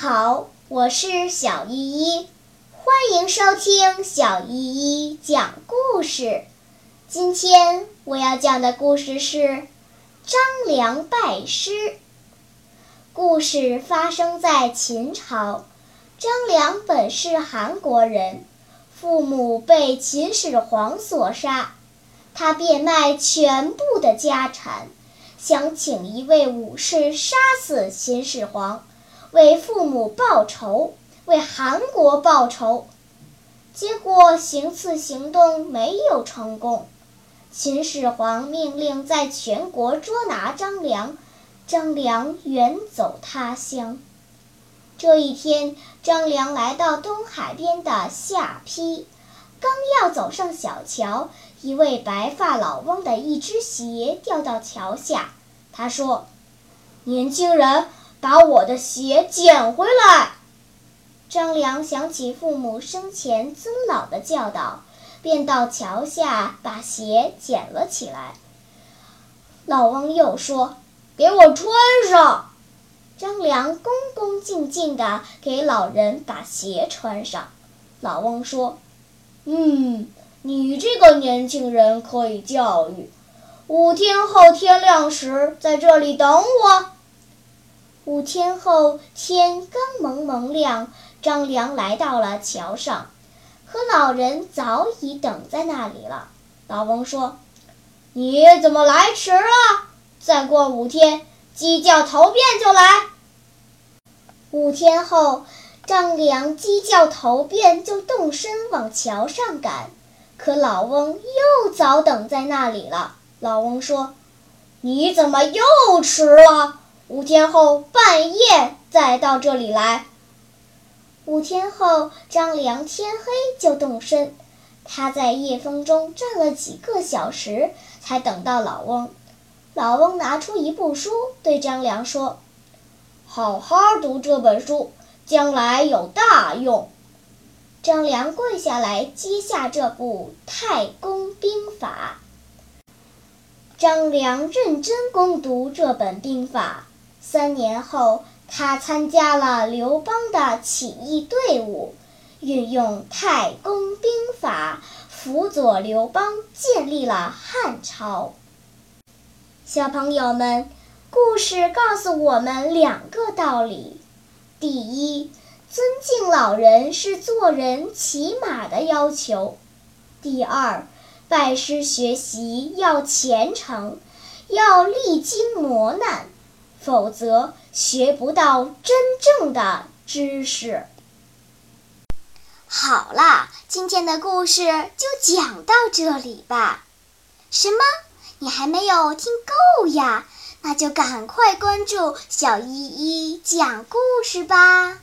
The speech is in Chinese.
好，我是小依依，欢迎收听小依依讲故事。今天我要讲的故事是张良拜师。故事发生在秦朝，张良本是韩国人，父母被秦始皇所杀，他变卖全部的家产，想请一位武士杀死秦始皇。为父母报仇，为韩国报仇，结果行刺行动没有成功。秦始皇命令在全国捉拿张良，张良远走他乡。这一天，张良来到东海边的下邳，刚要走上小桥，一位白发老翁的一只鞋掉到桥下。他说：“年轻人。”把我的鞋捡回来！张良想起父母生前尊老的教导，便到桥下把鞋捡了起来。老翁又说：“给我穿上！”张良恭恭敬敬地给老人把鞋穿上。老翁说：“嗯，你这个年轻人可以教育。五天后天亮时，在这里等我。”五天后，天刚蒙蒙亮，张良来到了桥上，可老人早已等在那里了。老翁说：“你怎么来迟了？再过五天，鸡叫头遍就来。”五天后，张良鸡叫头遍就动身往桥上赶，可老翁又早等在那里了。老翁说：“你怎么又迟了？”五天后半夜再到这里来。五天后，张良天黑就动身，他在夜风中站了几个小时，才等到老翁。老翁拿出一部书，对张良说：“好好读这本书，将来有大用。”张良跪下来接下这部《太公兵法》。张良认真攻读这本兵法。三年后，他参加了刘邦的起义队伍，运用太公兵法辅佐刘邦建立了汉朝。小朋友们，故事告诉我们两个道理：第一，尊敬老人是做人起码的要求；第二，拜师学习要虔诚，要历经磨难。否则学不到真正的知识。好啦，今天的故事就讲到这里吧。什么？你还没有听够呀？那就赶快关注小依依讲故事吧。